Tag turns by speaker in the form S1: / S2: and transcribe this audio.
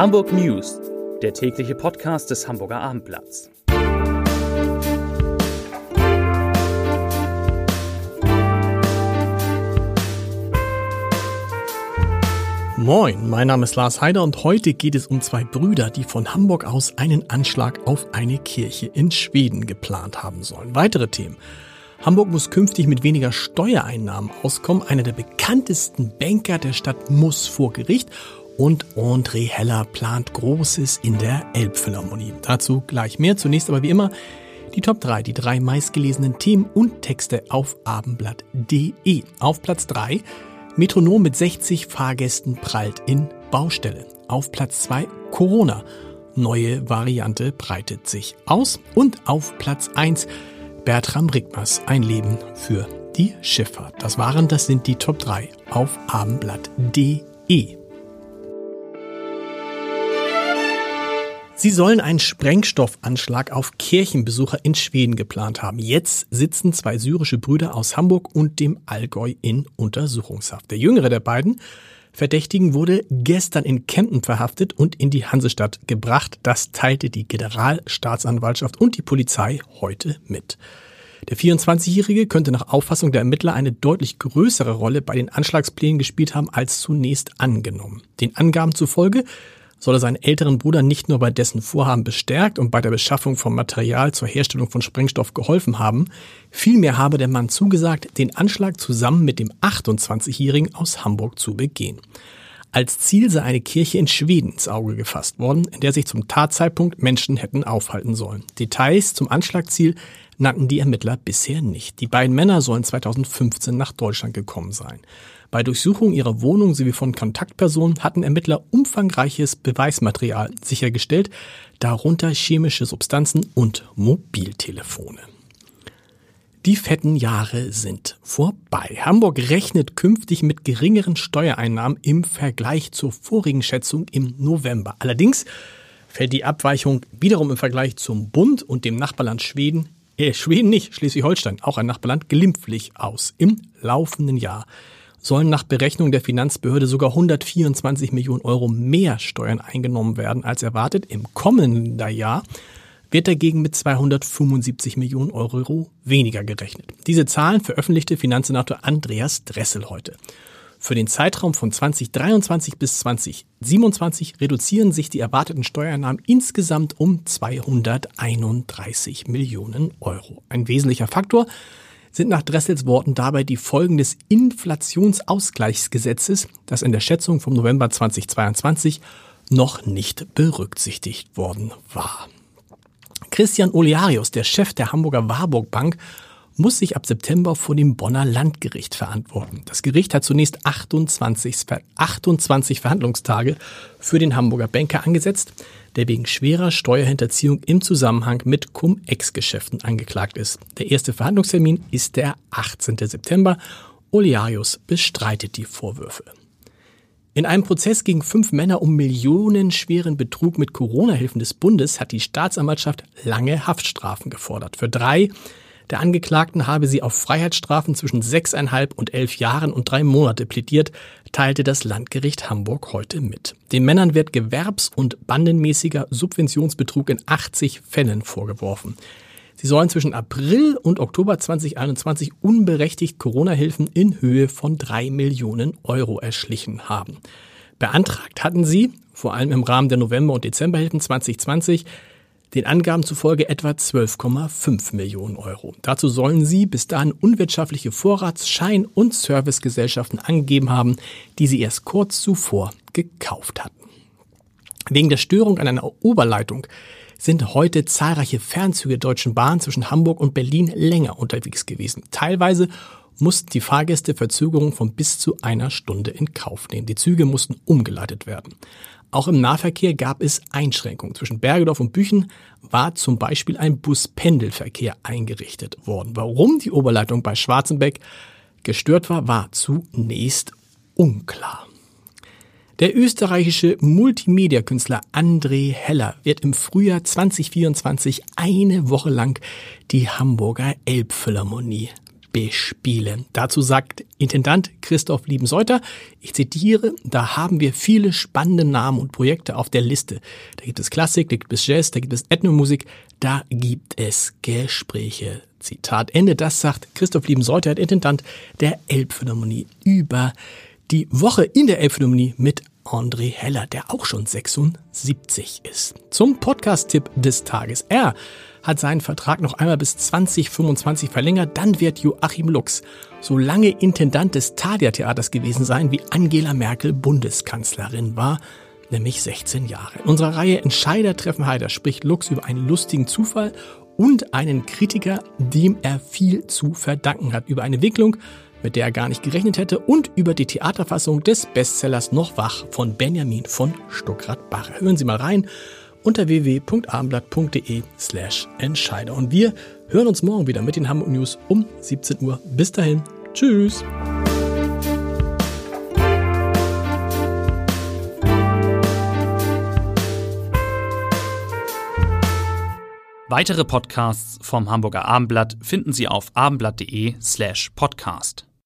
S1: Hamburg News, der tägliche Podcast des Hamburger Abendblatts.
S2: Moin, mein Name ist Lars Heider und heute geht es um zwei Brüder, die von Hamburg aus einen Anschlag auf eine Kirche in Schweden geplant haben sollen. Weitere Themen. Hamburg muss künftig mit weniger Steuereinnahmen auskommen. Einer der bekanntesten Banker der Stadt muss vor Gericht und André Heller plant Großes in der Elbphilharmonie. Dazu gleich mehr. Zunächst aber wie immer die Top 3, die drei meistgelesenen Themen und Texte auf abendblatt.de. Auf Platz 3 Metronom mit 60 Fahrgästen prallt in Baustelle. Auf Platz 2 Corona. Neue Variante breitet sich aus. Und auf Platz 1 Bertram Rickmers, ein Leben für die Schifffahrt. Das waren, das sind die Top 3 auf abendblatt.de. Sie sollen einen Sprengstoffanschlag auf Kirchenbesucher in Schweden geplant haben. Jetzt sitzen zwei syrische Brüder aus Hamburg und dem Allgäu in Untersuchungshaft. Der jüngere der beiden Verdächtigen wurde gestern in Kempten verhaftet und in die Hansestadt gebracht. Das teilte die Generalstaatsanwaltschaft und die Polizei heute mit. Der 24-Jährige könnte nach Auffassung der Ermittler eine deutlich größere Rolle bei den Anschlagsplänen gespielt haben als zunächst angenommen. Den Angaben zufolge soll er seinen älteren Bruder nicht nur bei dessen Vorhaben bestärkt und bei der Beschaffung von Material zur Herstellung von Sprengstoff geholfen haben, vielmehr habe der Mann zugesagt, den Anschlag zusammen mit dem 28-Jährigen aus Hamburg zu begehen. Als Ziel sei eine Kirche in Schweden ins Auge gefasst worden, in der sich zum Tatzeitpunkt Menschen hätten aufhalten sollen. Details zum Anschlagziel nannten die Ermittler bisher nicht. Die beiden Männer sollen 2015 nach Deutschland gekommen sein. Bei Durchsuchung ihrer Wohnung sowie von Kontaktpersonen hatten Ermittler umfangreiches Beweismaterial sichergestellt, darunter chemische Substanzen und Mobiltelefone. Die fetten Jahre sind vorbei. Hamburg rechnet künftig mit geringeren Steuereinnahmen im Vergleich zur vorigen Schätzung im November. Allerdings fällt die Abweichung wiederum im Vergleich zum Bund und dem Nachbarland Schweden, äh, Schweden nicht, Schleswig-Holstein, auch ein Nachbarland, glimpflich aus. Im laufenden Jahr sollen nach Berechnung der Finanzbehörde sogar 124 Millionen Euro mehr Steuern eingenommen werden als erwartet. Im kommenden Jahr wird dagegen mit 275 Millionen Euro weniger gerechnet. Diese Zahlen veröffentlichte Finanzsenator Andreas Dressel heute. Für den Zeitraum von 2023 bis 2027 reduzieren sich die erwarteten Steuereinnahmen insgesamt um 231 Millionen Euro. Ein wesentlicher Faktor sind nach Dressels Worten dabei die Folgen des Inflationsausgleichsgesetzes, das in der Schätzung vom November 2022 noch nicht berücksichtigt worden war. Christian Olearius, der Chef der Hamburger Warburg Bank, muss sich ab September vor dem Bonner Landgericht verantworten. Das Gericht hat zunächst 28, 28 Verhandlungstage für den Hamburger Banker angesetzt, der wegen schwerer Steuerhinterziehung im Zusammenhang mit Cum-Ex-Geschäften angeklagt ist. Der erste Verhandlungstermin ist der 18. September. Olearius bestreitet die Vorwürfe. In einem Prozess gegen fünf Männer um millionenschweren Betrug mit Corona-Hilfen des Bundes hat die Staatsanwaltschaft lange Haftstrafen gefordert. Für drei der Angeklagten habe sie auf Freiheitsstrafen zwischen sechseinhalb und elf Jahren und drei Monate plädiert, teilte das Landgericht Hamburg heute mit. Den Männern wird gewerbs- und bandenmäßiger Subventionsbetrug in 80 Fällen vorgeworfen. Sie sollen zwischen April und Oktober 2021 unberechtigt Corona-Hilfen in Höhe von drei Millionen Euro erschlichen haben. Beantragt hatten sie, vor allem im Rahmen der November- und Dezemberhilfen 2020, den Angaben zufolge etwa 12,5 Millionen Euro. Dazu sollen sie bis dahin unwirtschaftliche Vorrats-, Schein- und Servicegesellschaften angegeben haben, die sie erst kurz zuvor gekauft hatten. Wegen der Störung an einer Oberleitung sind heute zahlreiche Fernzüge der Deutschen Bahn zwischen Hamburg und Berlin länger unterwegs gewesen. Teilweise mussten die Fahrgäste Verzögerungen von bis zu einer Stunde in Kauf nehmen. Die Züge mussten umgeleitet werden. Auch im Nahverkehr gab es Einschränkungen. Zwischen Bergedorf und Büchen war zum Beispiel ein Buspendelverkehr eingerichtet worden. Warum die Oberleitung bei Schwarzenbeck gestört war, war zunächst unklar. Der österreichische Multimedia-Künstler André Heller wird im Frühjahr 2024 eine Woche lang die Hamburger Elbphilharmonie bespielen. Dazu sagt Intendant Christoph Liebenseuter, ich zitiere, da haben wir viele spannende Namen und Projekte auf der Liste. Da gibt es Klassik, da gibt es Jazz, da gibt es Ethnomusik, da gibt es Gespräche. Zitat Ende, das sagt Christoph Liebenseuter, Intendant der Elbphilharmonie über die Woche in der Elbphilharmonie mit André Heller, der auch schon 76 ist. Zum Podcast-Tipp des Tages. Er hat seinen Vertrag noch einmal bis 2025 verlängert. Dann wird Joachim Lux so lange Intendant des Thalia Theaters gewesen sein, wie Angela Merkel Bundeskanzlerin war, nämlich 16 Jahre. In unserer Reihe Entscheider treffen Heider spricht Lux über einen lustigen Zufall und einen Kritiker, dem er viel zu verdanken hat, über eine Entwicklung, mit der er gar nicht gerechnet hätte, und über die Theaterfassung des Bestsellers Noch wach von Benjamin von Stuckrad-Barre. Hören Sie mal rein unter www.abendblatt.de slash Entscheider. Und wir hören uns morgen wieder mit den Hamburg News um 17 Uhr. Bis dahin. Tschüss.
S1: Weitere Podcasts vom Hamburger Abendblatt finden Sie auf abendblatt.de slash podcast.